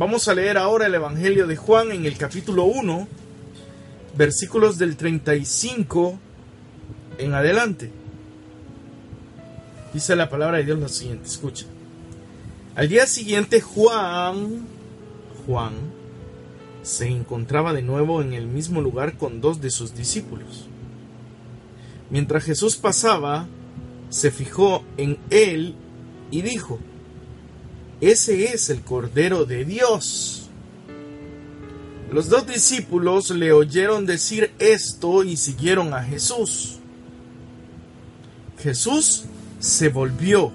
Vamos a leer ahora el Evangelio de Juan en el capítulo 1, versículos del 35 en adelante. Dice la palabra de Dios lo siguiente, escucha. Al día siguiente Juan, Juan, se encontraba de nuevo en el mismo lugar con dos de sus discípulos. Mientras Jesús pasaba, se fijó en él y dijo, ese es el Cordero de Dios. Los dos discípulos le oyeron decir esto y siguieron a Jesús. Jesús se volvió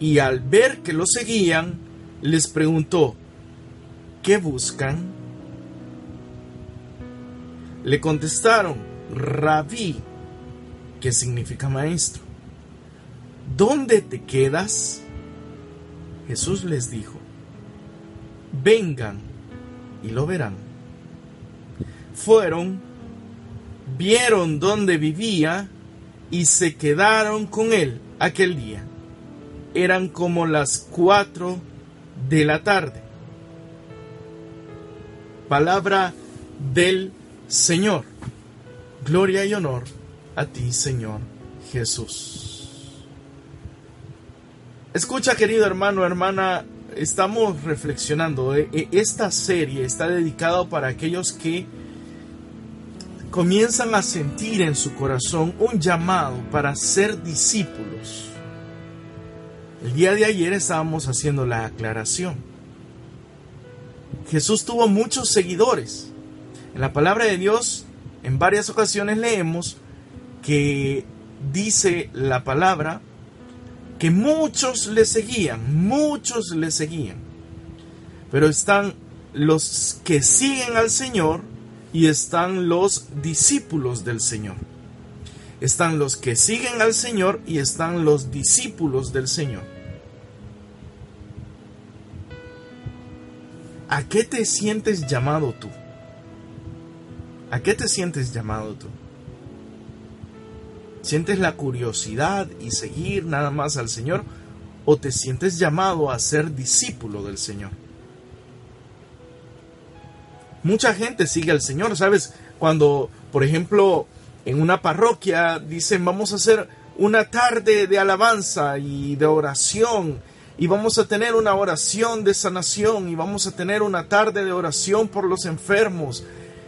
y al ver que lo seguían, les preguntó, ¿qué buscan? Le contestaron, rabí, que significa maestro. ¿Dónde te quedas? Jesús les dijo, vengan y lo verán. Fueron, vieron dónde vivía y se quedaron con él aquel día. Eran como las cuatro de la tarde. Palabra del Señor. Gloria y honor a ti, Señor Jesús. Escucha, querido hermano, hermana, estamos reflexionando. Eh, eh, esta serie está dedicada para aquellos que comienzan a sentir en su corazón un llamado para ser discípulos. El día de ayer estábamos haciendo la aclaración. Jesús tuvo muchos seguidores. En la palabra de Dios, en varias ocasiones leemos que dice la palabra que muchos le seguían, muchos le seguían. Pero están los que siguen al Señor y están los discípulos del Señor. Están los que siguen al Señor y están los discípulos del Señor. ¿A qué te sientes llamado tú? ¿A qué te sientes llamado tú? ¿Sientes la curiosidad y seguir nada más al Señor? ¿O te sientes llamado a ser discípulo del Señor? Mucha gente sigue al Señor, ¿sabes? Cuando, por ejemplo, en una parroquia dicen vamos a hacer una tarde de alabanza y de oración y vamos a tener una oración de sanación y vamos a tener una tarde de oración por los enfermos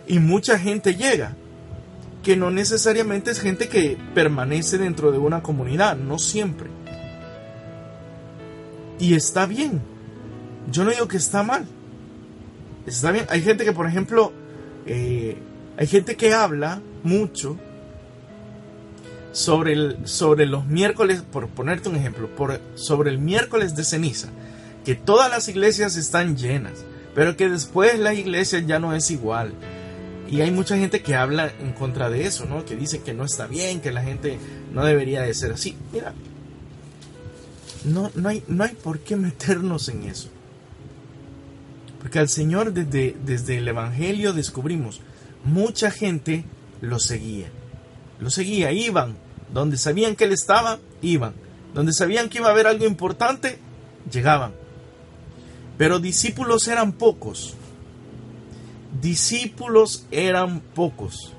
y mucha gente llega que no necesariamente es gente que permanece dentro de una comunidad, no siempre. Y está bien. Yo no digo que está mal. Está bien. Hay gente que, por ejemplo, eh, hay gente que habla mucho sobre, el, sobre los miércoles, por ponerte un ejemplo, por, sobre el miércoles de ceniza, que todas las iglesias están llenas, pero que después la iglesia ya no es igual, y hay mucha gente que habla en contra de eso, ¿no? Que dice que no está bien, que la gente no debería de ser así. Mira, no, no, hay, no hay por qué meternos en eso. Porque al Señor desde, desde el Evangelio descubrimos, mucha gente lo seguía. Lo seguía, iban. Donde sabían que Él estaba, iban. Donde sabían que iba a haber algo importante, llegaban. Pero discípulos eran pocos discípulos eran pocos.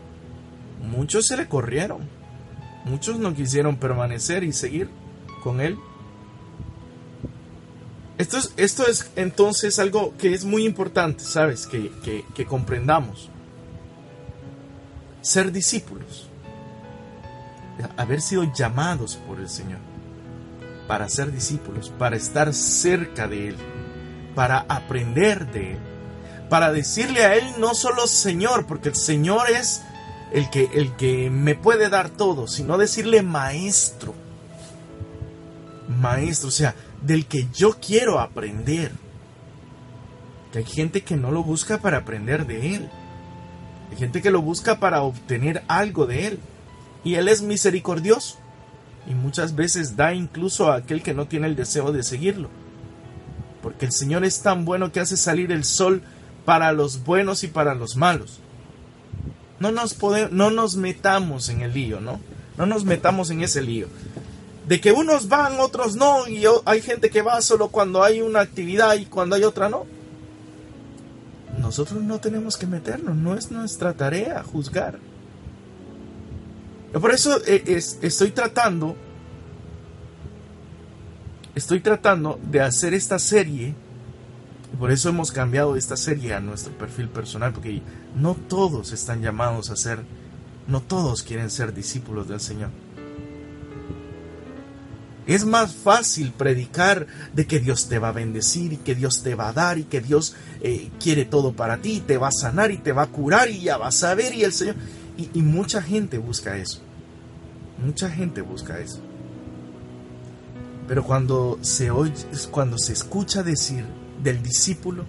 Muchos se le corrieron. Muchos no quisieron permanecer y seguir con él. Esto es, esto es entonces algo que es muy importante, ¿sabes? Que, que comprendamos. Ser discípulos. Haber sido llamados por el Señor. Para ser discípulos, para estar cerca de Él, para aprender de Él para decirle a Él no solo Señor, porque el Señor es el que, el que me puede dar todo, sino decirle Maestro. Maestro, o sea, del que yo quiero aprender. Que hay gente que no lo busca para aprender de Él. Hay gente que lo busca para obtener algo de Él. Y Él es misericordioso. Y muchas veces da incluso a aquel que no tiene el deseo de seguirlo. Porque el Señor es tan bueno que hace salir el sol para los buenos y para los malos. No nos, no nos metamos en el lío, ¿no? No nos metamos en ese lío. De que unos van, otros no, y hay gente que va solo cuando hay una actividad y cuando hay otra no. nosotros no tenemos que meternos, no es nuestra tarea juzgar. Por eso eh, estoy tratando, estoy tratando de hacer esta serie, por eso hemos cambiado esta serie a nuestro perfil personal, porque no todos están llamados a ser, no todos quieren ser discípulos del Señor. Es más fácil predicar de que Dios te va a bendecir y que Dios te va a dar y que Dios eh, quiere todo para ti, te va a sanar y te va a curar y ya vas a ver y el Señor. Y, mucha gente busca eso. Mucha gente busca eso. Pero cuando se oye, cuando se escucha decir del discípulo,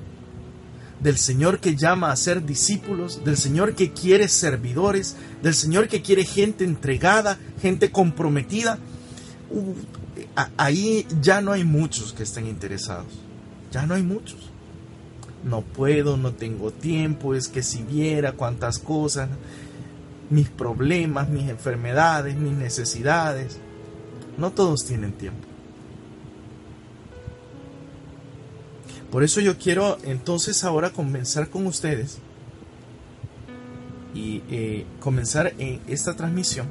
del Señor que llama a ser discípulos, del Señor que quiere servidores, del Señor que quiere gente entregada, gente comprometida, uh, ahí ya no hay muchos que estén interesados. Ya no hay muchos. No puedo, no tengo tiempo, es que si viera cuántas cosas, mis problemas, mis enfermedades, mis necesidades. No todos tienen tiempo. Por eso yo quiero entonces ahora comenzar con ustedes y eh, comenzar en esta transmisión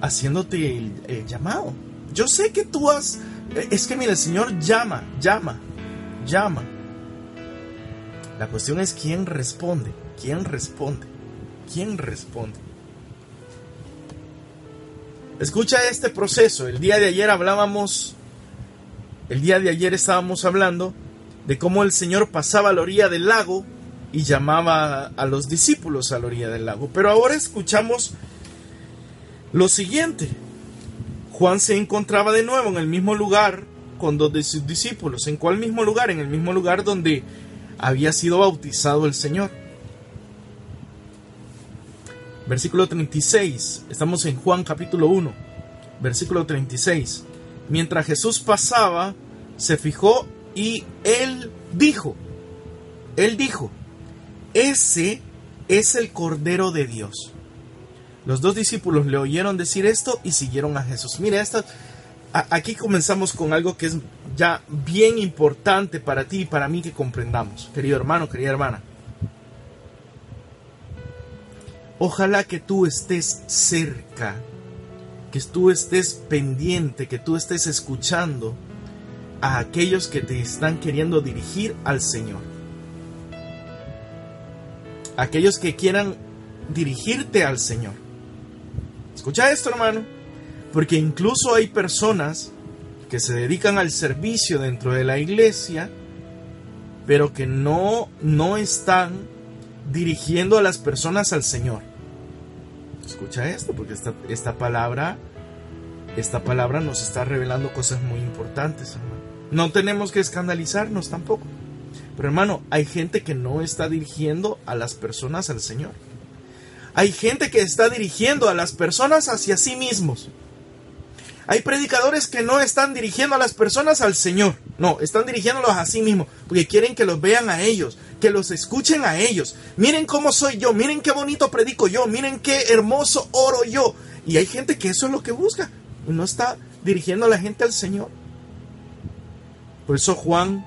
haciéndote el, llamado. Yo sé que tú has... Eh, es que mira, el Señor llama, llama, llama. La cuestión es quién responde, quién responde, quién responde. Escucha este proceso. El día de ayer hablábamos, el día de ayer estábamos hablando de cómo el Señor pasaba a la orilla del lago y llamaba a los discípulos a la orilla del lago. Pero ahora escuchamos lo siguiente, Juan se encontraba de nuevo en el mismo lugar con dos de sus discípulos. ¿En cuál mismo lugar? En el mismo lugar donde había sido bautizado el Señor. Versículo 36. Estamos en Juan capítulo 1. Versículo 36. Mientras Jesús pasaba, se fijó y él dijo, él dijo, ese es el Cordero de Dios los dos discípulos le oyeron decir esto y siguieron a Jesús. Mire, esta, aquí comenzamos con algo que es ya bien importante para ti y para mí que comprendamos, querido hermano, querida hermana. Ojalá que tú estés cerca, que tú estés pendiente, que tú estés escuchando a aquellos que te están queriendo dirigir al Señor. Aquellos que quieran dirigirte al Señor. Escucha esto, hermano, porque incluso hay personas que se dedican al servicio dentro de la iglesia, pero que no, no están dirigiendo a las personas al Señor. Escucha esto, porque esta, palabra, esta palabra nos está revelando cosas muy importantes, hermano. No tenemos que escandalizarnos tampoco. Pero hermano, hay gente que no está dirigiendo a las personas al Señor. Hay gente que está dirigiendo a las personas hacia sí mismos. Hay predicadores que no están dirigiendo a las personas al Señor, no, están dirigiéndolos a sí mismos, porque quieren que los vean a ellos, que los escuchen a ellos. Miren cómo soy yo, miren qué bonito predico yo, miren qué hermoso oro yo. Y hay gente que eso es lo que busca, no está dirigiendo a la gente al Señor. Por eso Juan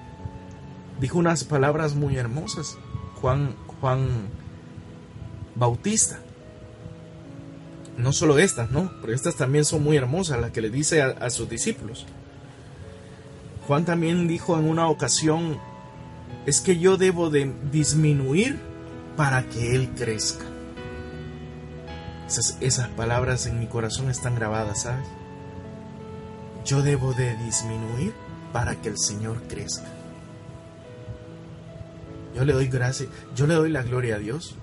dijo unas palabras muy hermosas. Juan, Juan Bautista. No solo estas, ¿no? Pero estas también son muy hermosas, las que le dice a, sus discípulos. Juan también dijo en una ocasión, es que yo debo de disminuir para que Él crezca. Esas, palabras en mi corazón están grabadas, ¿sabes? Yo debo de disminuir para que el Señor crezca. Yo le doy gracias, yo le doy la gloria a Dios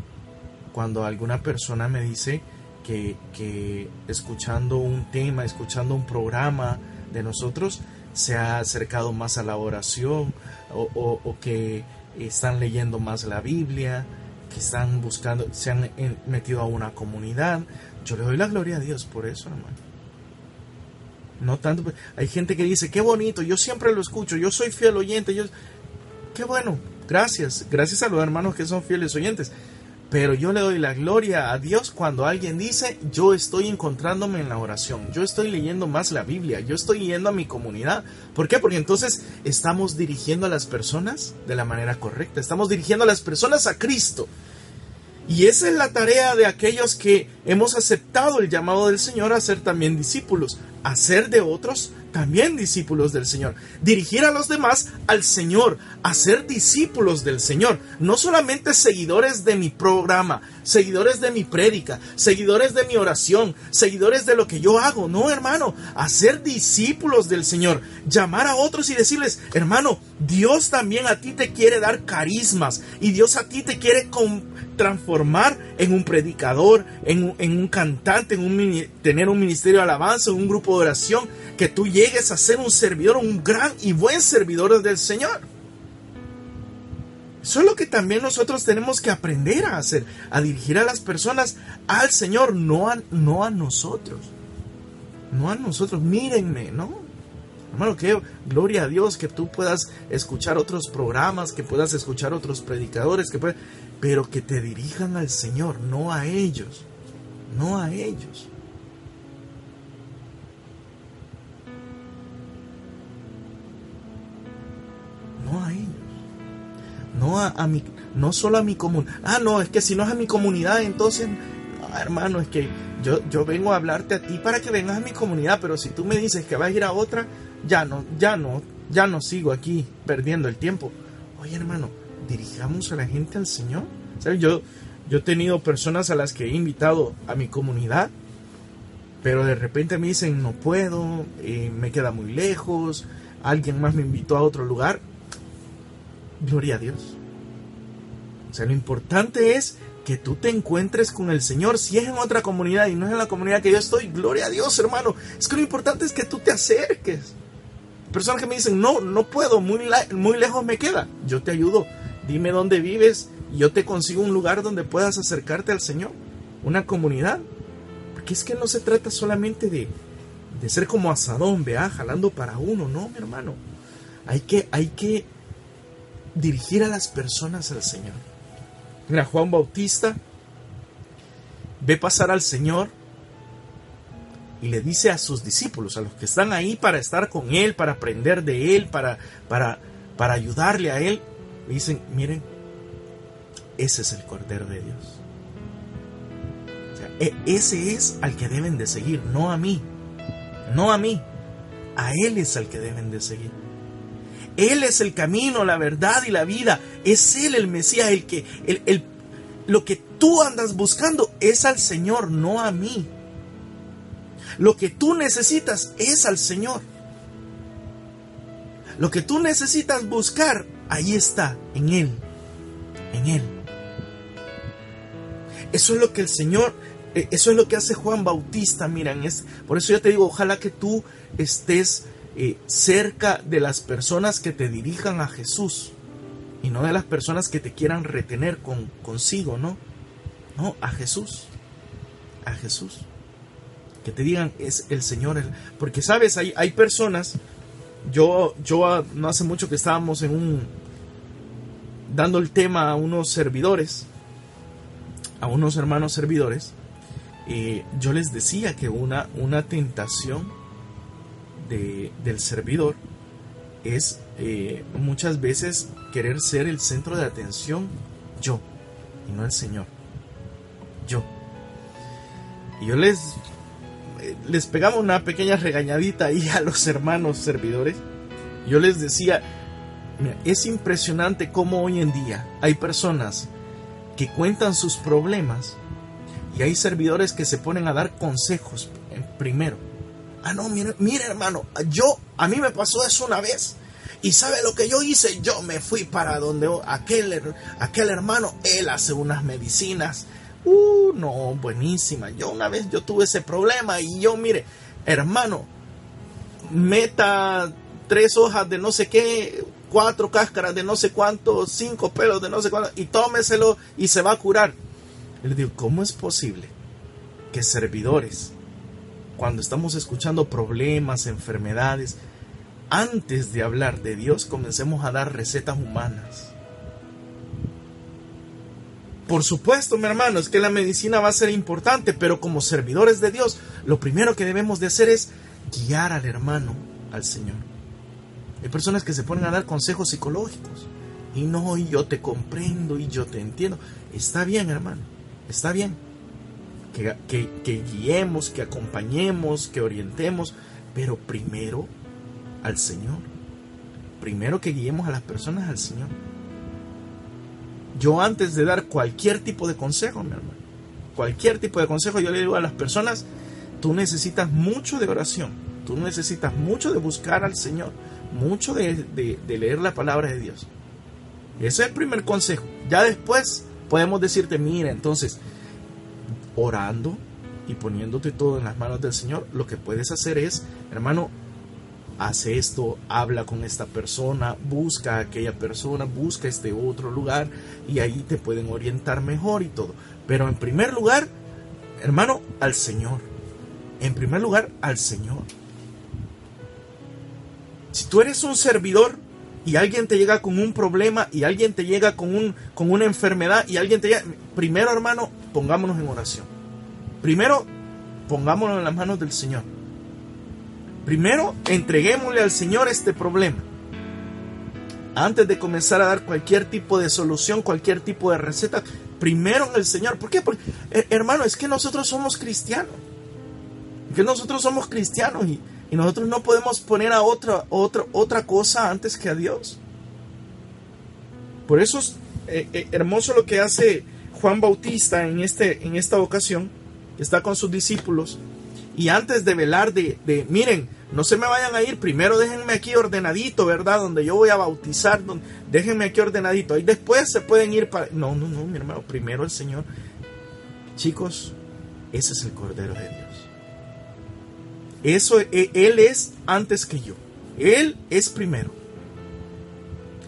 cuando alguna persona me dice que, escuchando un tema, escuchando un programa de nosotros, se ha acercado más a la oración o, que están leyendo más la Biblia, que están buscando, se han metido a una comunidad. Yo le doy la gloria a Dios por eso, hermano. No tanto, pues, hay gente que dice, qué bonito, yo siempre lo escucho, yo soy fiel oyente, yo, qué bueno, gracias, gracias a los hermanos que son fieles oyentes. Pero yo le doy la gloria a Dios cuando alguien dice, yo estoy encontrándome en la oración, yo estoy leyendo más la Biblia, yo estoy yendo a mi comunidad. ¿Por qué? Porque entonces estamos dirigiendo a las personas de la manera correcta, estamos dirigiendo a las personas a Cristo. Y esa es la tarea de aquellos que hemos aceptado el llamado del Señor a ser también discípulos, a ser de otros también discípulos del Señor. Dirigir a los demás al Señor, a ser discípulos del Señor. No solamente seguidores de mi programa, seguidores de mi prédica, seguidores de mi oración, seguidores de lo que yo hago. No, hermano, a ser discípulos del Señor. Llamar a otros y decirles, hermano, Dios también a ti te quiere dar carismas y Dios a ti te quiere transformar en un predicador, en un, en un cantante, en un, tener un ministerio de alabanza, un grupo oración que tú llegues a ser un servidor, un gran y buen servidor del Señor. Eso es lo que también nosotros tenemos que aprender a hacer, a dirigir a las personas al Señor, no a, no a nosotros. No a nosotros, mírenme, ¿no? Hermano, que gloria a Dios que tú puedas escuchar otros programas, que puedas escuchar otros predicadores, que pero que te dirijan al Señor, no a ellos, no a ellos. No a, mi, no solo a mi comunidad. Ah, no, es que si no es a mi comunidad, entonces, hermano, es que yo, yo vengo a hablarte a ti para que vengas a mi comunidad, pero si tú me dices que vas a ir a otra, ya no, ya no, ya no sigo aquí perdiendo el tiempo. Oye, hermano, dirijamos a la gente al Señor. Yo, yo he tenido personas a las que he invitado a mi comunidad, pero de repente me dicen no puedo, eh, me queda muy lejos, alguien más me invitó a otro lugar gloria a Dios. O sea, lo importante es que tú te encuentres con el Señor. Si es en otra comunidad y no es en la comunidad que yo estoy, gloria a Dios, hermano. Es que lo importante es que tú te acerques. Personas que me dicen, no, no puedo, muy, muy lejos me queda. Yo te ayudo. Dime dónde vives y yo te consigo un lugar donde puedas acercarte al Señor. Una comunidad. Porque es que no se trata solamente de, de ser como asadón, vea, jalando para uno. No, mi hermano. Hay que, hay que dirigir a las personas al Señor. Mira, Juan Bautista ve pasar al Señor y le dice a sus discípulos, a los que están ahí para estar con Él, para aprender de Él, para, para, para ayudarle a Él, dicen, miren, ese es el Cordero de Dios. E, ese es al que deben de seguir, no a mí, no a mí, a Él es al que deben de seguir. Él es el camino, la verdad y la vida. Es Él el Mesías, el que, el, lo que tú andas buscando es al Señor, no a mí. Lo que tú necesitas es al Señor. Lo que tú necesitas buscar, ahí está, en Él. En Él. Eso es lo que el Señor, eh, eso es lo que hace Juan Bautista, miran, es, por eso yo te digo, ojalá que tú estés eh, cerca de las personas que te dirijan a Jesús y no de las personas que te quieran retener con, consigo, ¿no? No, a Jesús, a Jesús. Que te digan es el Señor, porque sabes, hay, hay personas, yo, yo no hace mucho que estábamos en un, dando el tema a unos servidores, a unos hermanos servidores, y yo les decía que una, una tentación del servidor es eh, muchas veces querer ser el centro de atención yo y no el Señor. Yo. Y yo les, eh, les una pequeña regañadita ahí a los hermanos servidores. Yo les decía, es impresionante cómo hoy en día hay personas que cuentan sus problemas y hay servidores que se ponen a dar consejos primero Ah, no, mire, mire hermano, yo, a mí me pasó eso una vez. Y sabe lo que yo hice, yo me fui para donde aquel, aquel hermano, él hace unas medicinas. Uh, no, buenísima. Yo una vez yo tuve ese problema y yo, mire, hermano, meta tres hojas de no sé qué, cuatro cáscaras de no sé cuánto, cinco pelos de no sé cuánto, y tómeselo y se va a curar. Le digo, ¿cómo es posible que servidores cuando estamos escuchando problemas, enfermedades, antes de hablar de Dios comencemos a dar recetas humanas. Por supuesto, mi hermano, es que la medicina va a ser importante, pero como servidores de Dios, lo primero que debemos de hacer es guiar al hermano al Señor. Hay personas que se ponen a dar consejos psicológicos. Y no, y yo te comprendo y yo te entiendo. Está bien, hermano, está bien. Que, que, guiemos, que acompañemos, que orientemos, pero primero al Señor. Primero que guiemos a las personas al Señor. Yo antes de dar cualquier tipo de consejo, mi hermano, cualquier tipo de consejo, yo le digo a las personas, tú necesitas mucho de oración, tú necesitas mucho de buscar al Señor, mucho de, leer la palabra de Dios. Ese es el primer consejo. Ya después podemos decirte, mira, entonces, orando y poniéndote todo en las manos del Señor, lo que puedes hacer es, hermano, haz esto, habla con esta persona, busca a aquella persona, busca este otro lugar y ahí te pueden orientar mejor y todo. Pero en primer lugar, hermano, al Señor. En primer lugar, al Señor. Si tú eres un servidor y alguien te llega con un problema y alguien te llega con, un, con una enfermedad y alguien te llega... Primero, hermano, pongámonos en oración. Primero, pongámonos en las manos del Señor. Primero, entreguémosle al Señor este problema. Antes de comenzar a dar cualquier tipo de solución, cualquier tipo de receta, primero en el Señor. ¿Por qué? Eh, hermano, es que nosotros somos cristianos. Que nosotros somos cristianos y, nosotros no podemos poner a otra, otra, otra cosa antes que a Dios. Por eso es eh, eh, hermoso lo que hace Juan Bautista en, este, en esta ocasión. Está con sus discípulos y antes de velar de, miren, no se me vayan a ir, primero déjenme aquí ordenadito, ¿verdad? Donde yo voy a bautizar, déjenme aquí ordenadito. Y después se pueden ir para... No, no, no, mi hermano, primero el Señor. Chicos, ese es el Cordero de Dios. Eso, e, Él es antes que yo. Él es primero.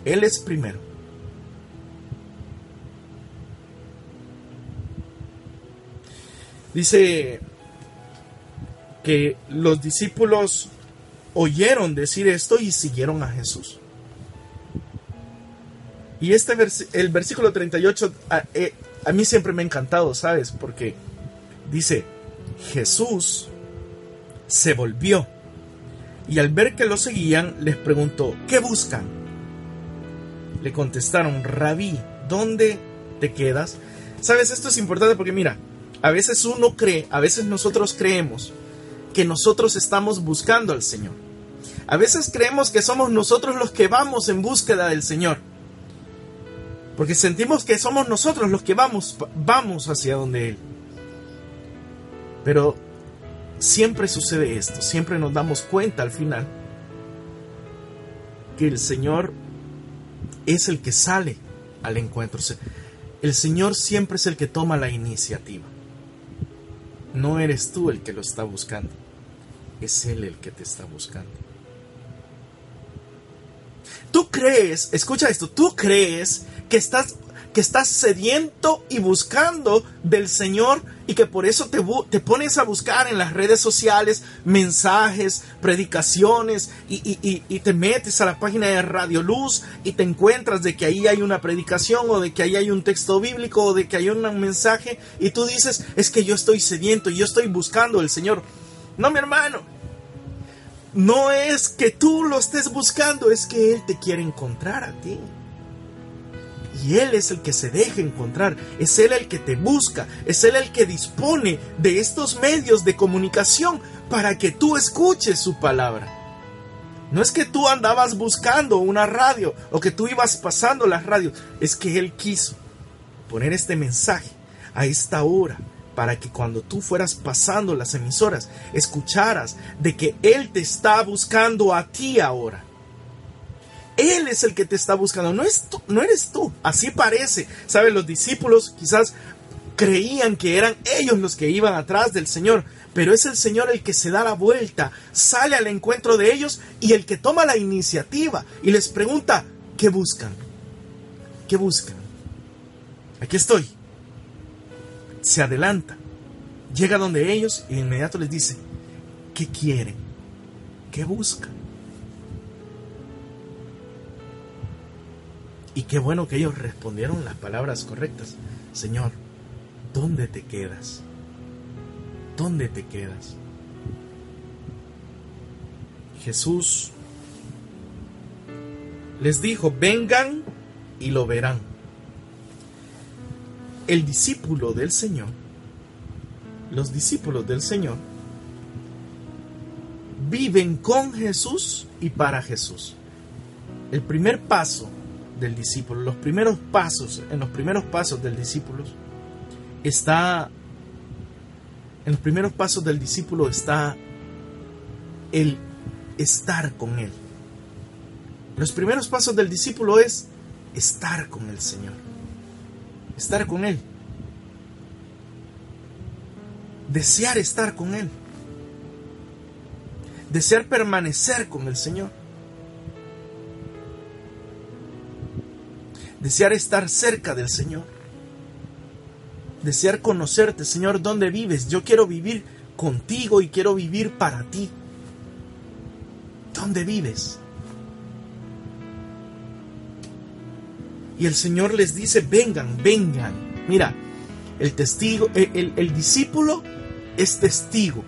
Él es primero. Dice que los discípulos oyeron decir esto y siguieron a Jesús. Y este el versículo 38 a, eh, a mí siempre me ha encantado, ¿sabes? Porque dice, Jesús se volvió y al ver que lo seguían les preguntó, ¿qué buscan? Le contestaron, rabí, ¿dónde te quedas? ¿Sabes? Esto es importante porque mira, a veces uno cree, a veces nosotros creemos que nosotros estamos buscando al Señor. A veces creemos que somos nosotros los que vamos en búsqueda del Señor. Porque sentimos que somos nosotros los que vamos, vamos hacia donde Él. Pero siempre sucede esto, siempre nos damos cuenta al final que el Señor es el que sale al encuentro. El Señor siempre es el que toma la iniciativa. No eres tú el que lo está buscando es Él el que te está buscando. Tú crees, escucha esto, tú crees que estás, que estás sediento y buscando del Señor y que por eso te, te pones a buscar en las redes sociales mensajes, predicaciones y, y, te metes a la página de Radio Luz y te encuentras de que ahí hay una predicación o de que ahí hay un texto bíblico o de que hay un mensaje y tú dices, es que yo estoy sediento, y yo estoy buscando el Señor. No, mi hermano. No es que tú lo estés buscando, es que Él te quiere encontrar a ti. Y Él es el que se deja encontrar, es Él el que te busca, es Él el que dispone de estos medios de comunicación para que tú escuches su palabra. No es que tú andabas buscando una radio o que tú ibas pasando las radios, es que Él quiso poner este mensaje a esta hora para que cuando tú fueras pasando las emisoras, escucharas de que Él te está buscando a ti ahora. Él es el que te está buscando, no, es tú, no eres tú. Así parece. ¿Sabes? Los discípulos quizás creían que eran ellos los que iban atrás del Señor, pero es el Señor el que se da la vuelta, sale al encuentro de ellos y el que toma la iniciativa y les pregunta, ¿qué buscan? ¿Qué buscan? Aquí estoy se adelanta, llega donde ellos y de inmediato les dice, ¿qué quieren? ¿Qué buscan? Y qué bueno que ellos respondieron las palabras correctas. Señor, ¿dónde te quedas? ¿Dónde te quedas? Jesús les dijo, vengan y lo verán. El discípulo del Señor, los discípulos del Señor, viven con Jesús y para Jesús. El primer paso del discípulo, los primeros pasos, en los primeros pasos del discípulo, está, en los primeros pasos del discípulo está el estar con Él. Los primeros pasos del discípulo es estar con el Señor. Estar con Él. Desear estar con Él. Desear permanecer con el Señor. Desear estar cerca del Señor. Desear conocerte, Señor, dónde vives. Yo quiero vivir contigo y quiero vivir para ti. ¿Dónde vives? Y el Señor les dice, vengan, vengan. Mira, el testigo, el, discípulo es testigo.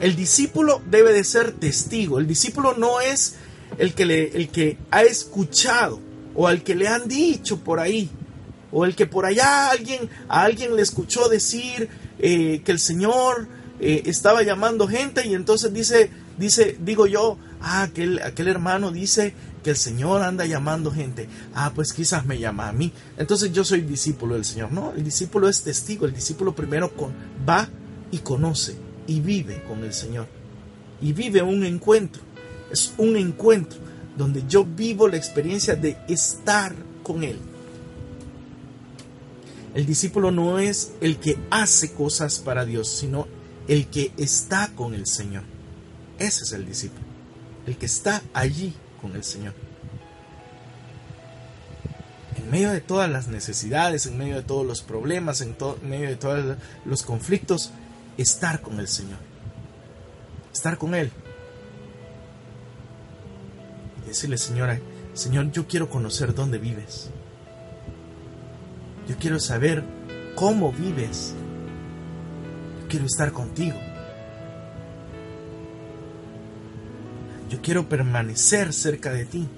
El discípulo debe de ser testigo. El discípulo no es el que, el que ha escuchado o al que le han dicho por ahí. O el que por allá alguien, a alguien le escuchó decir eh, que el Señor eh, estaba llamando gente y entonces dice, dice, digo yo, ah, aquel, aquel hermano dice que el Señor anda llamando gente. Ah, pues quizás me llama a mí. Entonces yo soy discípulo del Señor. No, el discípulo es testigo. El discípulo primero con, va y conoce y vive con el Señor. Y vive un encuentro. Es un encuentro donde yo vivo la experiencia de estar con Él. El discípulo no es el que hace cosas para Dios, sino el que está con el Señor. Ese es el discípulo, el que está allí con el Señor. En medio de todas las necesidades, en medio de todos los problemas, en, medio de todos los conflictos, estar con el Señor. Estar con Él. Decirle, Señora, Señor, yo quiero conocer dónde vives. Yo quiero saber cómo vives. Yo quiero estar contigo. Yo quiero permanecer cerca de ti.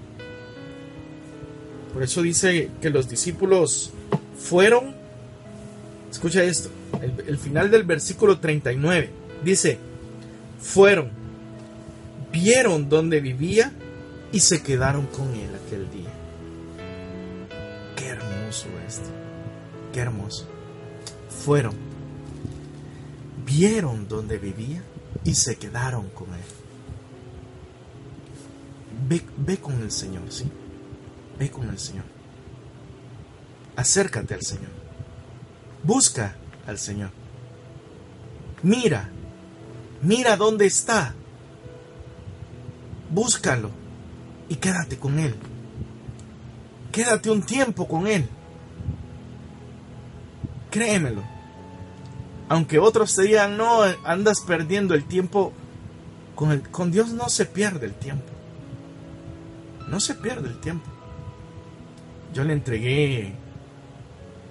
Por eso dice que los discípulos fueron, escucha esto, el, final del versículo 39, dice, fueron, vieron dónde vivía y se quedaron con él aquel día. Qué hermoso esto, qué hermoso. Fueron, vieron dónde vivía y se quedaron con él. Ve, con el Señor, ¿sí? Ve con el Señor. Acércate al Señor. Busca al Señor. Mira, mira dónde está. Búscalo y quédate con Él. Quédate un tiempo con Él. Créemelo. Aunque otros te digan, no, andas perdiendo el tiempo, con, el, con Dios no se pierde el tiempo. No se pierde el tiempo. Yo le entregué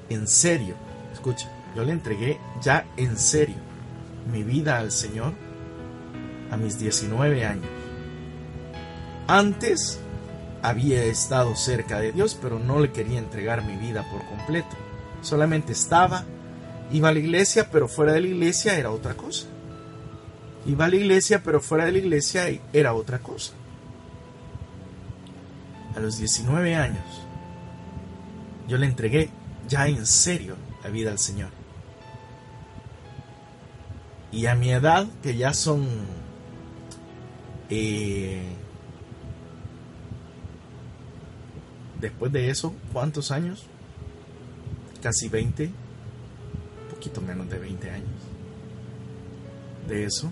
en serio, escucha, yo le entregué ya en serio mi vida al Señor a mis 19 años. Antes había estado cerca de Dios, pero no le quería entregar mi vida por completo. Solamente estaba, iba a la iglesia, pero fuera de la iglesia era otra cosa. Iba a la iglesia, pero fuera de la iglesia era otra cosa a los 19 años, yo le entregué ya en serio la vida al Señor. Y a mi edad, que ya son eh, después de eso, ¿cuántos años? Casi 20, un poquito menos de 20 años. De eso,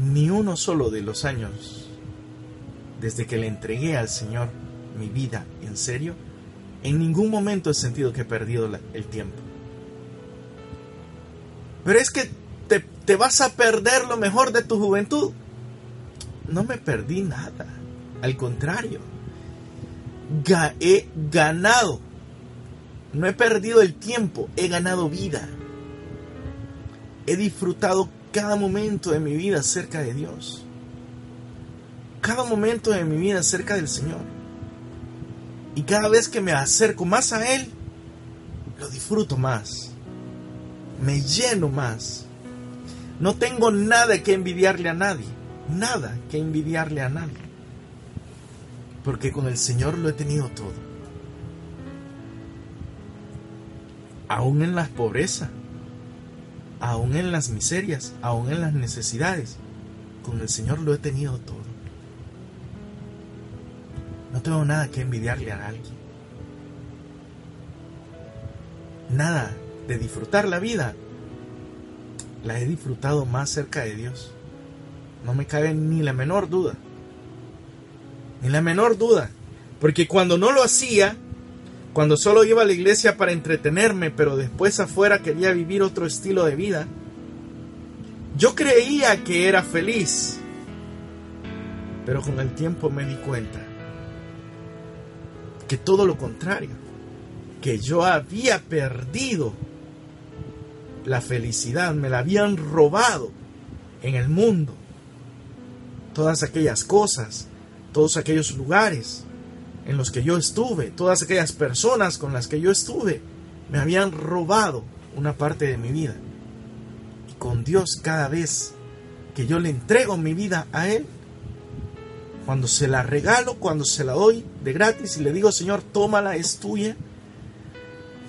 ni uno solo de los años desde que le entregué al Señor mi vida en serio, en ningún momento he sentido que he perdido el tiempo. Pero es que te, vas a perder lo mejor de tu juventud. No me perdí nada. Al contrario, he ganado No he perdido el tiempo, he ganado vida. He disfrutado cada momento de mi vida cerca de Dios. Cada momento de mi vida cerca del Señor. Y cada vez que me acerco más a Él, lo disfruto más. Me lleno más. No tengo nada que envidiarle a nadie. Nada que envidiarle a nadie. Porque con el Señor lo he tenido todo. Aún en la pobreza. Aún en las miserias. Aún en las necesidades. Con el Señor lo he tenido todo. No tengo nada que envidiarle a alguien. Nada de disfrutar la vida. La he disfrutado más cerca de Dios. No me cabe ni la menor duda. Ni la menor duda. Porque cuando no lo hacía, cuando solo iba a la iglesia para entretenerme, pero después afuera quería vivir otro estilo de vida, yo creía que era feliz. Pero con el tiempo me di cuenta que todo lo contrario, que yo había perdido la felicidad, me la habían robado en el mundo. Todas aquellas cosas, todos aquellos lugares en los que yo estuve, todas aquellas personas con las que yo estuve, me habían robado una parte de mi vida. Y con Dios cada vez que yo le entrego mi vida a Él, cuando se la regalo, cuando se la doy de gratis y le digo, Señor, tómala, es tuya,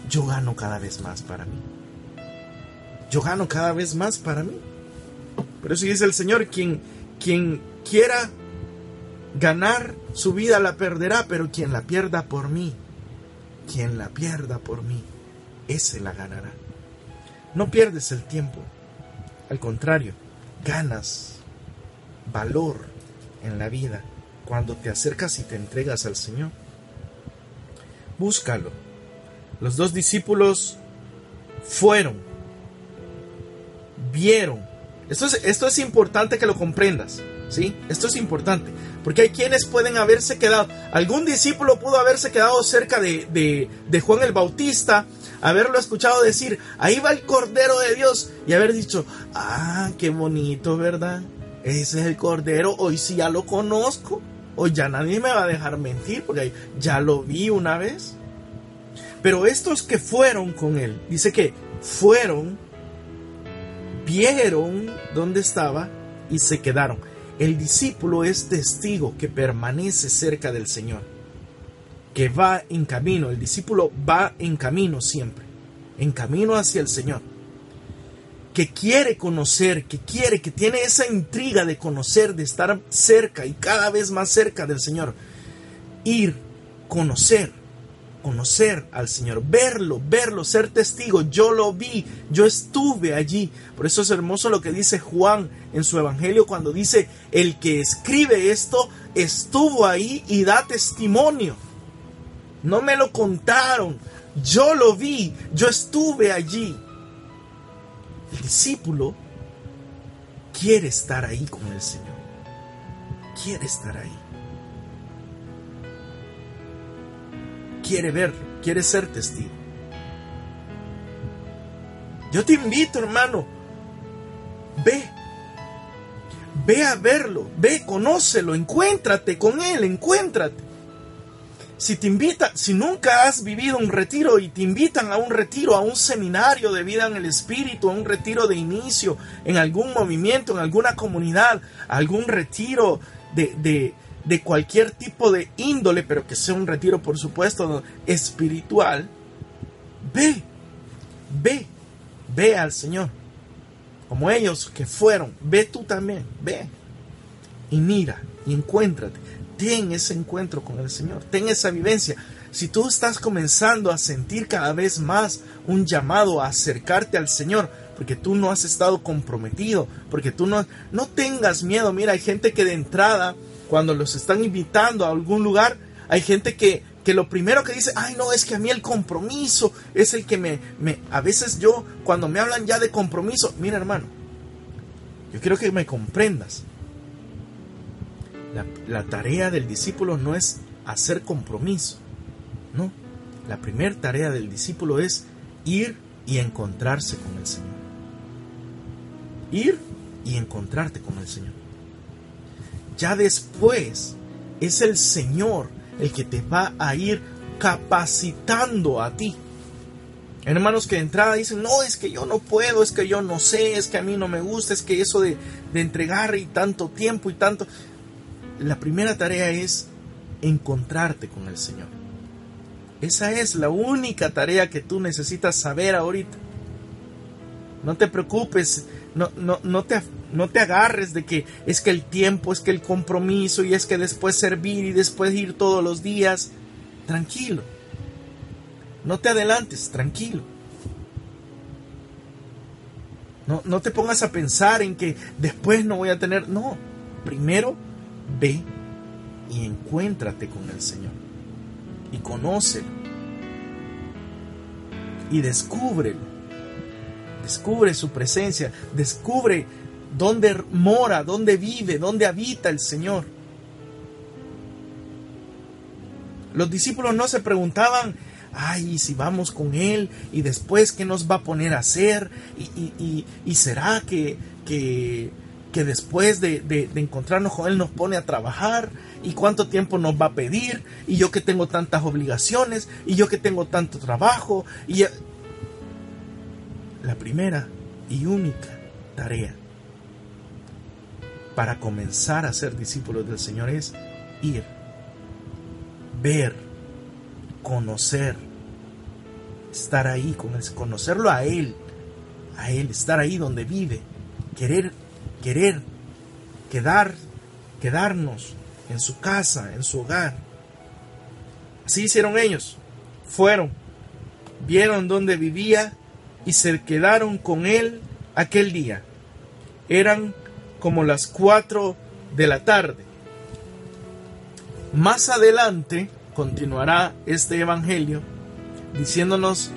yo gano cada vez más para mí. Yo gano cada vez más para mí. Por eso dice el Señor, quien, quien quiera ganar su vida la perderá, pero quien la pierda por mí, quien la pierda por mí, ese la ganará. No pierdes el tiempo, al contrario, ganas valor en la vida cuando te acercas y te entregas al Señor. Búscalo. Los dos discípulos fueron, vieron. Esto es, esto es importante que lo comprendas. ¿sí? Esto es importante. Porque hay quienes pueden haberse quedado. Algún discípulo pudo haberse quedado cerca de, de, Juan el Bautista, haberlo escuchado decir, ahí va el Cordero de Dios, y haber dicho, ah, qué bonito, ¿verdad? Ese es el Cordero, hoy sí ya lo conozco. Hoy ya nadie me va a dejar mentir porque ya lo vi una vez. Pero estos que fueron con él, dice que fueron, vieron dónde estaba y se quedaron. El discípulo es testigo que permanece cerca del Señor, que va en camino. El discípulo va en camino siempre, en camino hacia el Señor que quiere conocer, que quiere, que tiene esa intriga de conocer, de estar cerca y cada vez más cerca del Señor. Ir, conocer, conocer al Señor, verlo, verlo, ser testigo. Yo lo vi, yo estuve allí. Por eso es hermoso lo que dice Juan en su Evangelio cuando dice, el que escribe esto estuvo ahí y da testimonio. No me lo contaron, yo lo vi, yo estuve allí. El discípulo quiere estar ahí con el Señor. Quiere estar ahí. Quiere verlo, quiere ser testigo. Yo te invito, hermano. Ve. Ve a verlo. Ve, conócelo. Encuéntrate con él. Encuéntrate si te invita, si nunca has vivido un retiro y te invitan a un retiro, a un seminario de vida en el espíritu, a un retiro de inicio, en algún movimiento, en alguna comunidad, algún retiro de, de cualquier tipo de índole, pero que sea un retiro, por supuesto, espiritual, ve, ve, ve al Señor. Como ellos que fueron, ve tú también, ve. Y mira, y encuéntrate ten ese encuentro con el Señor, ten esa vivencia. Si tú estás comenzando a sentir cada vez más un llamado a acercarte al Señor, porque tú no has estado comprometido, porque tú no, no tengas miedo. Mira, hay gente que de entrada, cuando los están invitando a algún lugar, hay gente que, que lo primero que dice, ay no, es que a mí el compromiso es el que me. A veces yo, cuando me hablan ya de compromiso, mira hermano, yo quiero que me comprendas. La, tarea del discípulo no es hacer compromiso, no. La primera tarea del discípulo es ir y encontrarse con el Señor. Ir y encontrarte con el Señor. Ya después es el Señor el que te va a ir capacitando a ti. Hermanos que de entrada dicen, no, es que yo no puedo, es que yo no sé, es que a mí no me gusta, es que eso de, de entregar y tanto tiempo y tanto... La primera tarea es encontrarte con el Señor. Esa es la única tarea que tú necesitas saber ahorita. No te preocupes, no, no, no, te, no te agarres de que es que el tiempo, es que el compromiso y es que después servir y después ir todos los días. Tranquilo. No te adelantes, tranquilo. No, no te pongas a pensar en que después no voy a tener... No, primero ve y encuéntrate con el Señor. Y conócelo. Y descúbrelo. Descubre su presencia. Descubre dónde mora, dónde vive, dónde habita el Señor. Los discípulos no se preguntaban, ay, si vamos con Él y después qué nos va a poner a hacer y, será que, que, después de, de, encontrarnos con Él nos pone a trabajar y cuánto tiempo nos va a pedir y yo que tengo tantas obligaciones y yo que tengo tanto trabajo y la primera y única tarea para comenzar a ser discípulos del Señor es ir, ver, conocer, estar ahí con él, conocerlo a Él, a Él, estar ahí donde vive, querer, querer, quedar, quedarnos en su casa, en su hogar. Así hicieron ellos, fueron, vieron dónde vivía y se quedaron con Él aquel día. Eran como las 4 de la tarde. Más adelante continuará este evangelio diciéndonos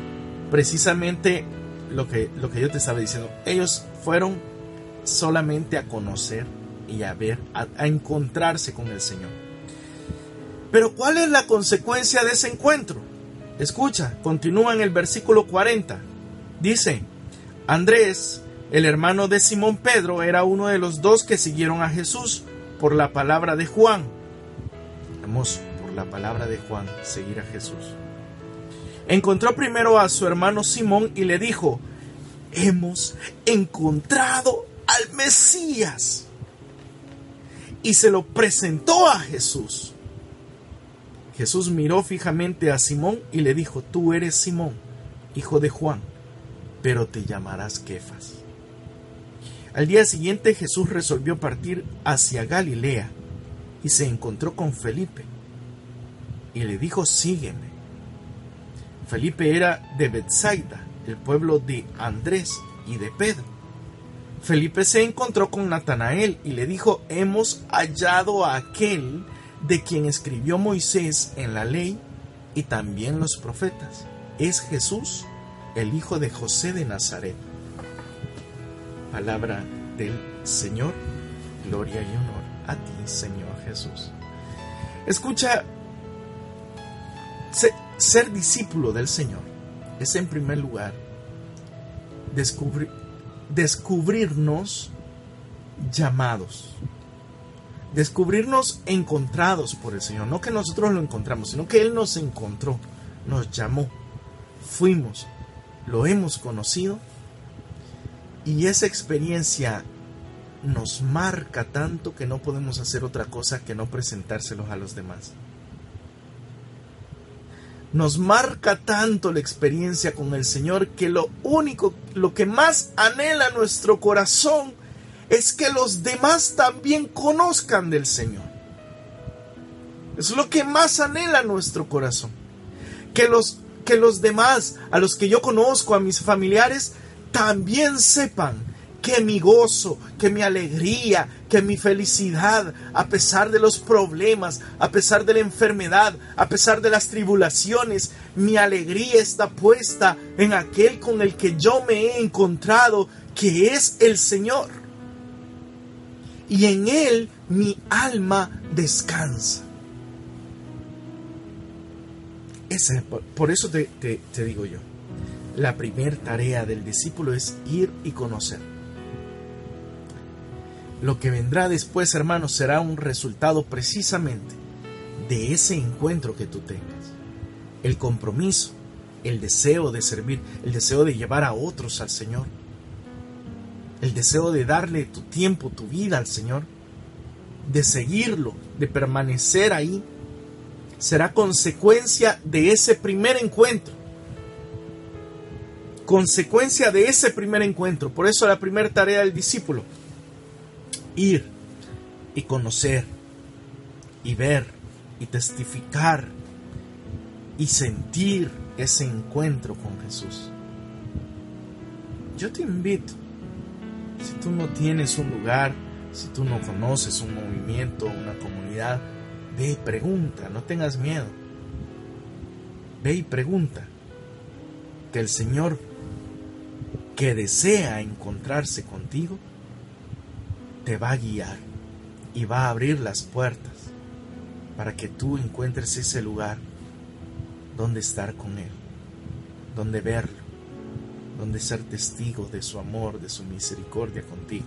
precisamente lo que, lo que yo te estaba diciendo. Ellos fueron solamente a conocer y a ver, a, a encontrarse con el Señor. Pero ¿cuál es la consecuencia de ese encuentro? Escucha, continúa en el versículo 40. Dice, Andrés, el hermano de Simón Pedro era uno de los dos que siguieron a Jesús por la palabra de Juan. Vamos, por la palabra de Juan, seguir a Jesús. Encontró primero a su hermano Simón y le dijo, hemos encontrado al Mesías. Y se lo presentó a Jesús. Jesús miró fijamente a Simón y le dijo, tú eres Simón, hijo de Juan, pero te llamarás Kefas al día siguiente Jesús resolvió partir hacia Galilea y se encontró con Felipe y le dijo, sígueme. Felipe era de Bethsaida, el pueblo de Andrés y de Pedro. Felipe se encontró con Natanael y le dijo, hemos hallado a aquel de quien escribió Moisés en la ley y también los profetas. Es Jesús, el hijo de José de Nazaret. Palabra del Señor. Gloria y honor a ti, Señor Jesús. Escucha, ser, discípulo del Señor es en primer lugar descubrir, descubrirnos llamados, descubrirnos encontrados por el Señor, no que nosotros lo encontramos, sino que Él nos encontró, nos llamó, fuimos, lo hemos conocido y esa experiencia nos marca tanto que no podemos hacer otra cosa que no presentárselos a los demás. Nos marca tanto la experiencia con el Señor que lo único, lo que más anhela nuestro corazón es que los demás también conozcan del Señor. Es lo que más anhela nuestro corazón. Que los, que los demás, a los que yo conozco, a mis familiares, también sepan que mi gozo, que mi alegría, que mi felicidad, a pesar de los problemas, a pesar de la enfermedad, a pesar de las tribulaciones, mi alegría está puesta en aquel con el que yo me he encontrado, que es el Señor. Y en Él mi alma descansa. Por eso te, te digo yo, la primera tarea del discípulo es ir y conocer. Lo que vendrá después, hermanos, será un resultado precisamente de ese encuentro que tú tengas. El compromiso, el deseo de servir, el deseo de llevar a otros al Señor, el deseo de darle tu tiempo, tu vida al Señor, de seguirlo, de permanecer ahí, será consecuencia de ese primer encuentro. Consecuencia de ese primer encuentro. Por eso la primera tarea del discípulo, ir y conocer y ver y testificar y sentir ese encuentro con Jesús. Yo te invito, si tú no tienes un lugar, si tú no conoces un movimiento, una comunidad, ve y pregunta, no tengas miedo. Ve y pregunta. Que el Señor que desea encontrarse contigo te va a guiar y va a abrir las puertas para que tú encuentres ese lugar donde estar con Él, donde verlo, donde ser testigo de su amor, de su misericordia contigo.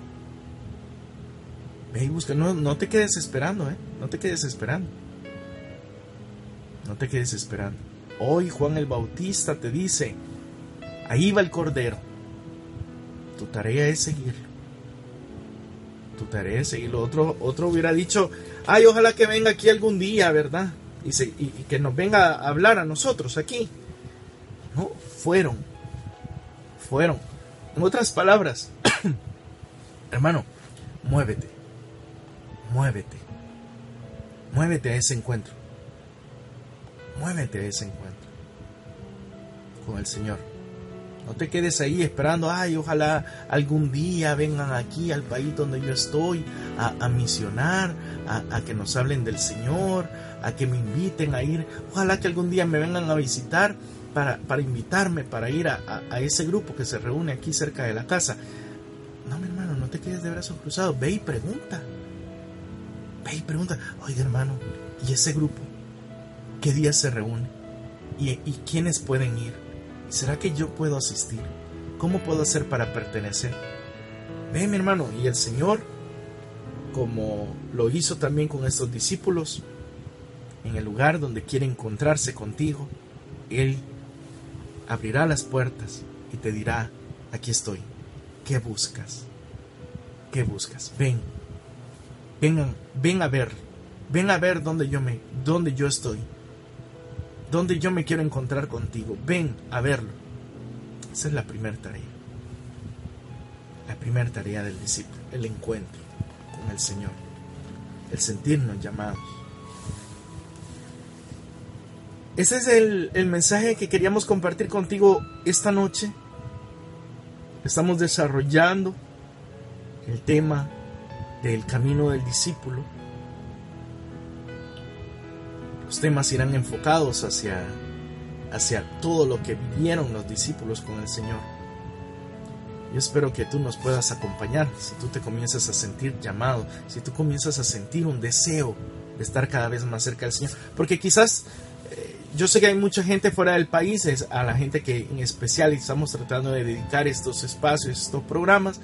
Ve y busca, no, no te quedes esperando, ¿eh? No te quedes esperando. No te quedes esperando. Hoy Juan el Bautista te dice, ahí va el Cordero. Tu tarea es seguirlo. Tu tarea es seguirlo. Otro, otro hubiera dicho, ay, ojalá que venga aquí algún día, ¿verdad? Y, y que nos venga a hablar a nosotros aquí. No, fueron. Fueron. En otras palabras, hermano, muévete muévete. Muévete a ese encuentro. Muévete a ese encuentro con el Señor. No te quedes ahí esperando, ay, ojalá algún día vengan aquí al país donde yo estoy a, misionar, a, que nos hablen del Señor, a que me inviten a ir. Ojalá que algún día me vengan a visitar para, para invitarme, para ir a, a, ese grupo que se reúne aquí cerca de la casa. No, mi hermano, no te quedes de brazos cruzados, ve y pregunta. Ve y pregunta, oiga hermano, ¿y ese grupo? ¿Qué día se reúne? ¿Y, ¿Y quiénes pueden ir? ¿Será que yo puedo asistir? ¿Cómo puedo hacer para pertenecer? Ve mi hermano, y el Señor, como lo hizo también con estos discípulos, en el lugar donde quiere encontrarse contigo, Él abrirá las puertas y te dirá, aquí estoy, ¿qué buscas? ¿Qué buscas? Ven, Vengan, ven a ver, ven a ver dónde yo me, dónde yo estoy, dónde yo me quiero encontrar contigo. Ven a verlo. Esa es la primera tarea. La primera tarea del discípulo, el encuentro con el Señor, el sentirnos llamados. Ese es el, el mensaje que queríamos compartir contigo esta noche. Estamos desarrollando el tema del camino del discípulo. Los temas irán enfocados hacia, hacia todo lo que vivieron los discípulos con el Señor. Yo espero que tú nos puedas acompañar si tú te comienzas a sentir llamado, si tú comienzas a sentir un deseo de estar cada vez más cerca del Señor. Porque quizás eh, yo sé que hay mucha gente fuera del país, a la gente que en especial estamos tratando de dedicar estos espacios, estos programas,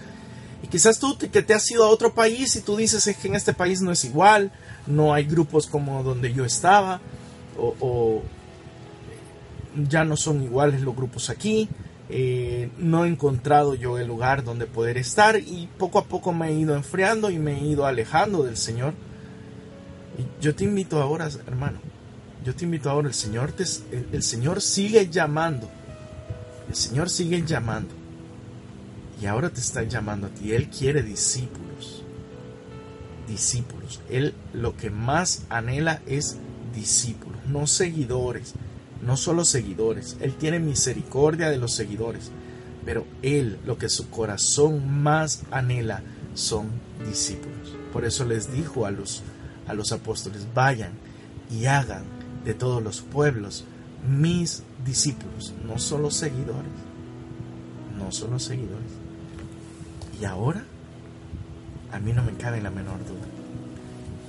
y quizás tú que te has ido a otro país y tú dices es que en este país no es igual, no hay grupos como donde yo estaba, o, ya no son iguales los grupos aquí, eh, no he encontrado yo el lugar donde poder estar y poco a poco me he ido enfriando y me he ido alejando del Señor. Yo te invito ahora, hermano, yo te invito ahora, el Señor, te, el Señor sigue llamando, el Señor sigue llamando. Y ahora te está llamando a ti. Él quiere discípulos. Discípulos. Él lo que más anhela es discípulos, no seguidores. No solo seguidores. Él tiene misericordia de los seguidores. Pero Él lo que su corazón más anhela son discípulos. Por eso les dijo a los, a los apóstoles, vayan y hagan de todos los pueblos mis discípulos, no solo seguidores, no solo seguidores. Y ahora, a mí no me cabe la menor duda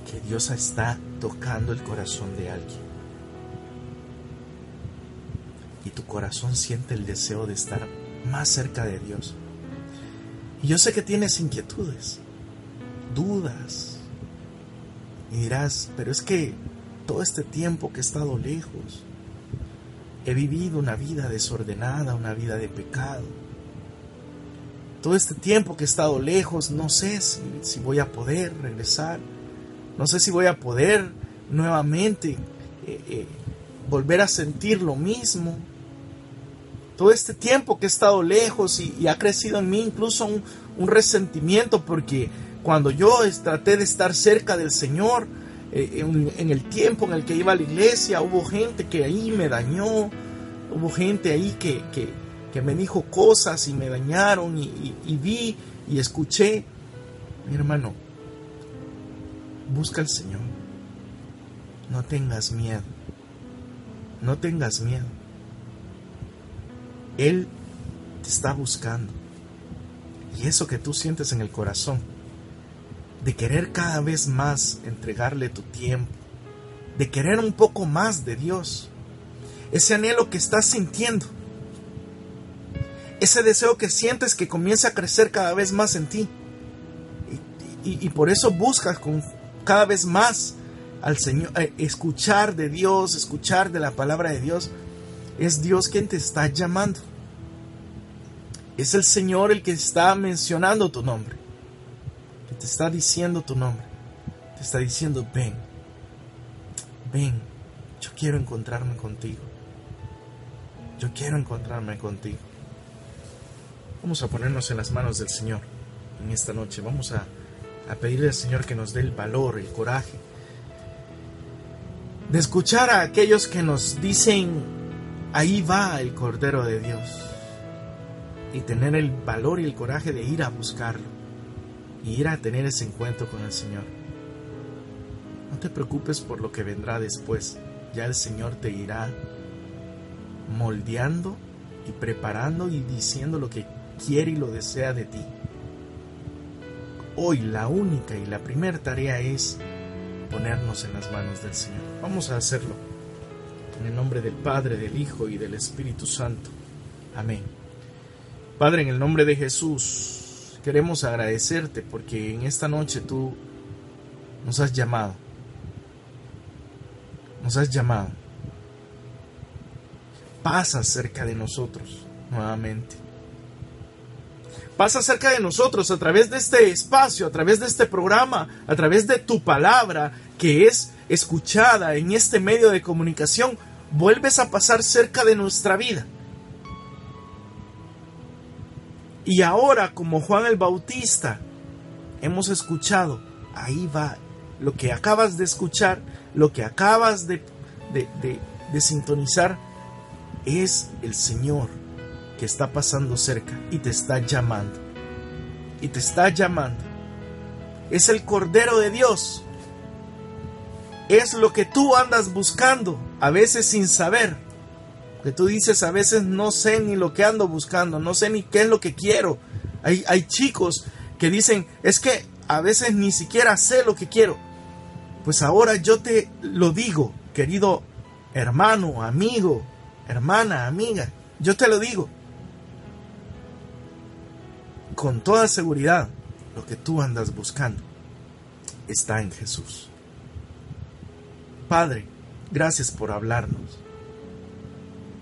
que Dios está tocando el corazón de alguien. y tu corazón siente el deseo de estar más cerca de Dios. Y yo sé que tienes inquietudes, dudas, y dirás, pero es que todo este tiempo que he estado lejos, he vivido una vida desordenada, una vida de pecado. Todo este tiempo que he estado lejos, no sé si, voy a poder regresar, no sé si voy a poder nuevamente eh, eh, volver a sentir lo mismo. Todo este tiempo que he estado lejos y, ha crecido en mí incluso un, resentimiento porque cuando yo traté de estar cerca del Señor, eh, en, el tiempo en el que iba a la iglesia, hubo gente que ahí me dañó, hubo gente ahí que, que, me dijo cosas y me dañaron y vi y escuché. Mi hermano, busca al Señor. No tengas miedo. No tengas miedo. Él te está buscando. Y eso que tú sientes en el corazón, de querer cada vez más entregarle tu tiempo, de querer un poco más de Dios, ese anhelo que estás sintiendo, ese deseo que sientes que comienza a crecer cada vez más en ti. Y, por eso buscas con cada vez más al Señor, eh, escuchar de Dios, escuchar de la palabra de Dios, es Dios quien te está llamando. Es el Señor el que está mencionando tu nombre, que te está diciendo tu nombre, te está diciendo, ven, ven, yo quiero encontrarme contigo, yo quiero encontrarme contigo. Vamos a ponernos en las manos del Señor en esta noche, vamos a, a pedirle al Señor que nos dé el valor, el coraje, de escuchar a aquellos que nos dicen, ahí va el Cordero de Dios, y tener el valor y el coraje de ir a buscarlo, y ir a tener ese encuentro con el Señor. No te preocupes por lo que vendrá después, ya el Señor te irá moldeando y preparando y diciendo lo que quiere y lo desea de ti. Hoy la única y la primera tarea es ponernos en las manos del Señor. Vamos a hacerlo. En el nombre del Padre, del Hijo y del Espíritu Santo. Amén. Padre, en el nombre de Jesús, queremos agradecerte porque en esta noche tú nos has llamado. Nos has llamado. Pasa cerca de nosotros nuevamente pasa cerca de nosotros a través de este espacio, a través de este programa, a través de tu palabra que es escuchada en este medio de comunicación, vuelves a pasar cerca de nuestra vida. Y ahora, como Juan el Bautista, hemos escuchado, ahí va, lo que acabas de escuchar, lo que acabas de, de sintonizar, es el Señor está pasando cerca y te está llamando. Y te está llamando. Es el Cordero de Dios. Es lo que tú andas buscando, a veces sin saber. Que tú dices, a veces no sé ni lo que ando buscando, no sé ni qué es lo que quiero. Hay, hay chicos que dicen, es que a veces ni siquiera sé lo que quiero. Pues ahora yo te lo digo, querido hermano, amigo, hermana, amiga, yo te lo digo con toda seguridad lo que tú andas buscando está en Jesús. Padre, gracias por hablarnos.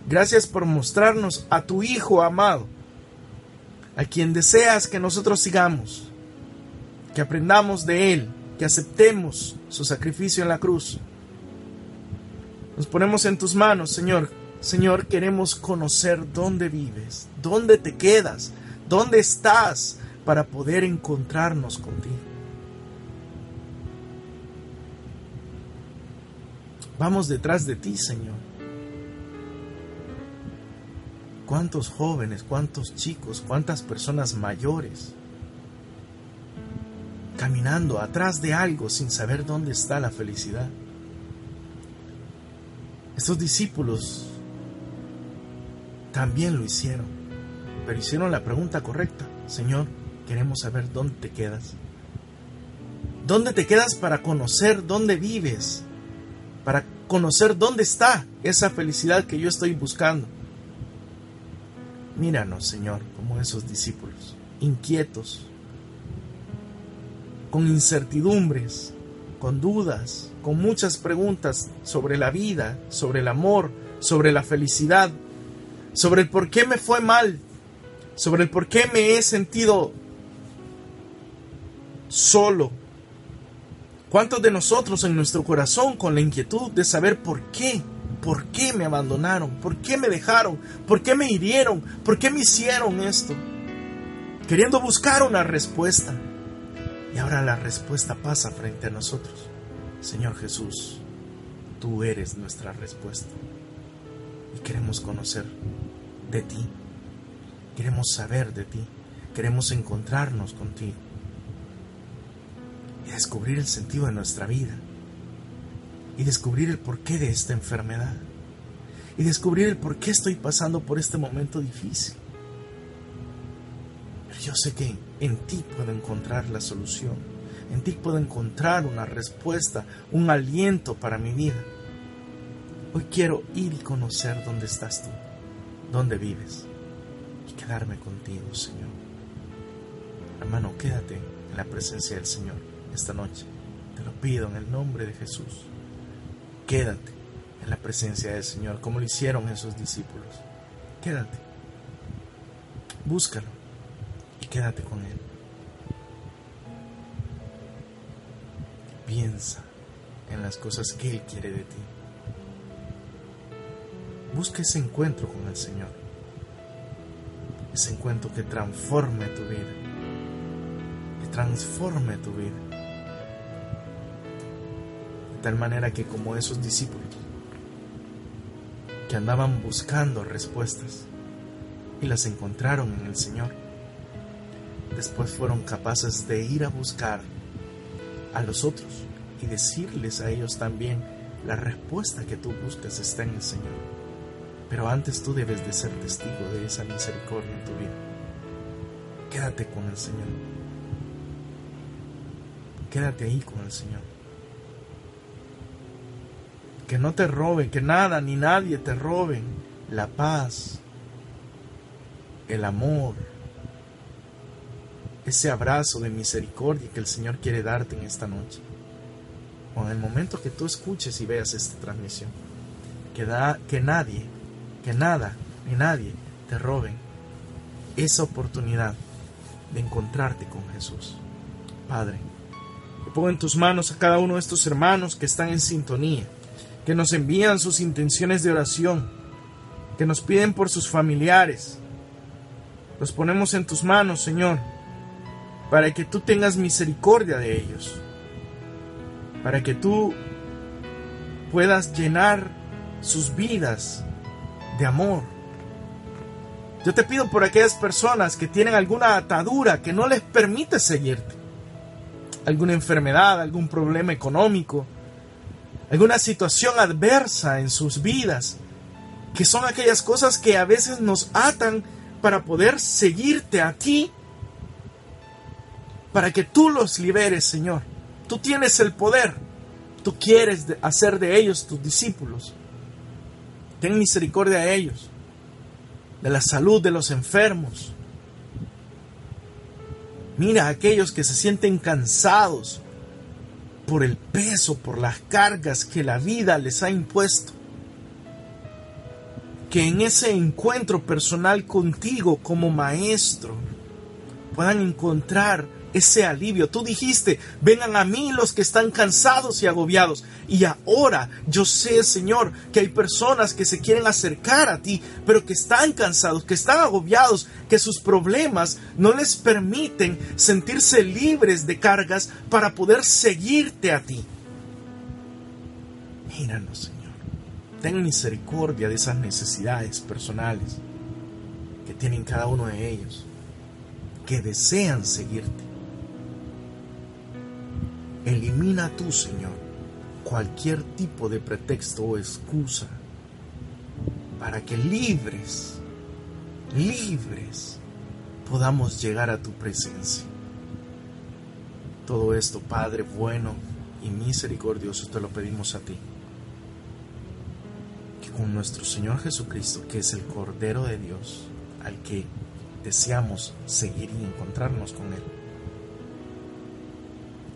Gracias por mostrarnos a tu Hijo amado, a quien deseas que nosotros sigamos, que aprendamos de Él, que aceptemos su sacrificio en la cruz. Nos ponemos en tus manos, Señor. Señor, queremos conocer dónde vives, dónde te quedas, ¿Dónde estás para poder encontrarnos contigo? Vamos detrás de ti, Señor. ¿Cuántos jóvenes, cuántos chicos, cuántas personas mayores caminando atrás de algo sin saber dónde está la felicidad? Estos discípulos también lo hicieron pero hicieron la pregunta correcta. Señor, queremos saber dónde te quedas. ¿Dónde te quedas para conocer dónde vives? Para conocer dónde está esa felicidad que yo estoy buscando. Míranos, Señor, como esos discípulos, inquietos, con incertidumbres, con dudas, con muchas preguntas sobre la vida, sobre el amor, sobre la felicidad, sobre el por qué me fue mal, sobre el por qué me he sentido solo. ¿Cuántos de nosotros en nuestro corazón con la inquietud de saber por qué? ¿Por qué me abandonaron? ¿Por qué me dejaron? ¿Por qué me hirieron? ¿Por qué me hicieron esto? Queriendo buscar una respuesta. Y ahora la respuesta pasa frente a nosotros. Señor Jesús, tú eres nuestra respuesta. Y queremos conocer de ti. Queremos saber de ti. Queremos encontrarnos contigo. Y descubrir el sentido de nuestra vida. Y descubrir el porqué de esta enfermedad. Y descubrir el por qué estoy pasando por este momento difícil. Pero yo sé que en ti puedo encontrar la solución. En ti puedo encontrar una respuesta, un aliento para mi vida. Hoy quiero ir y conocer dónde estás tú, dónde vives quedarme contigo, Señor. Hermano, quédate en la presencia del Señor esta noche. Te lo pido en el nombre de Jesús. Quédate en la presencia del Señor, como lo hicieron esos discípulos. Quédate. Búscalo y quédate con Él. Piensa en las cosas que Él quiere de ti. Busca ese encuentro con el Señor. Ese encuentro que transforme tu vida. Que transforme tu vida. De tal manera que como esos discípulos que andaban buscando respuestas y las encontraron en el Señor, después fueron capaces de ir a buscar a los otros y decirles a ellos también la respuesta que tú buscas está en el Señor. Pero antes tú debes de ser testigo de esa misericordia en tu vida. Quédate con el Señor. Quédate ahí con el Señor. Que no te roben, que nada ni nadie te roben la paz, el amor, ese abrazo de misericordia que el Señor quiere darte en esta noche. O en el momento que tú escuches y veas esta transmisión. Que, da, que nadie, que nada ni nadie te roben esa oportunidad de encontrarte con Jesús. Padre, pongo en tus manos a cada uno de estos hermanos que están en sintonía, que nos envían sus intenciones de oración, que nos piden por sus familiares. Los ponemos en tus manos, Señor para que tú tengas misericordia de ellos, para que tú puedas llenar sus vidas de amor. Yo te pido por aquellas personas que tienen alguna atadura que no les permite seguirte, alguna enfermedad, algún problema económico, alguna situación adversa en sus vidas, que son aquellas cosas que a veces nos atan para poder seguirte a ti para que tú los liberes, Señor. Tú tienes el poder. Tú quieres hacer de ellos tus discípulos. Ten misericordia de ellos, de la salud de los enfermos. Mira a aquellos que se sienten cansados por el peso, por las cargas que la vida les ha impuesto. Que en ese encuentro personal contigo como maestro puedan encontrar ese alivio. Tú dijiste, vengan a mí los que están cansados y agobiados. Y ahora yo sé, Señor, que hay personas que se quieren acercar a ti, pero que están cansados, que están agobiados, que sus problemas no les permiten sentirse libres de cargas para poder seguirte a ti. Míranos, Señor. Ten misericordia de esas necesidades personales que tienen cada uno de ellos, que desean seguirte. Elimina tú, Señor, cualquier tipo de pretexto o excusa para que libres, libres, podamos llegar a tu presencia. Todo esto, Padre bueno y misericordioso, te lo pedimos a ti. Que con nuestro Señor Jesucristo, que es el Cordero de Dios, al que deseamos seguir y encontrarnos con Él.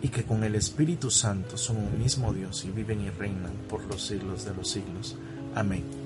Y que con el Espíritu Santo son un mismo Dios y viven y reinan por los siglos de los siglos. Amén.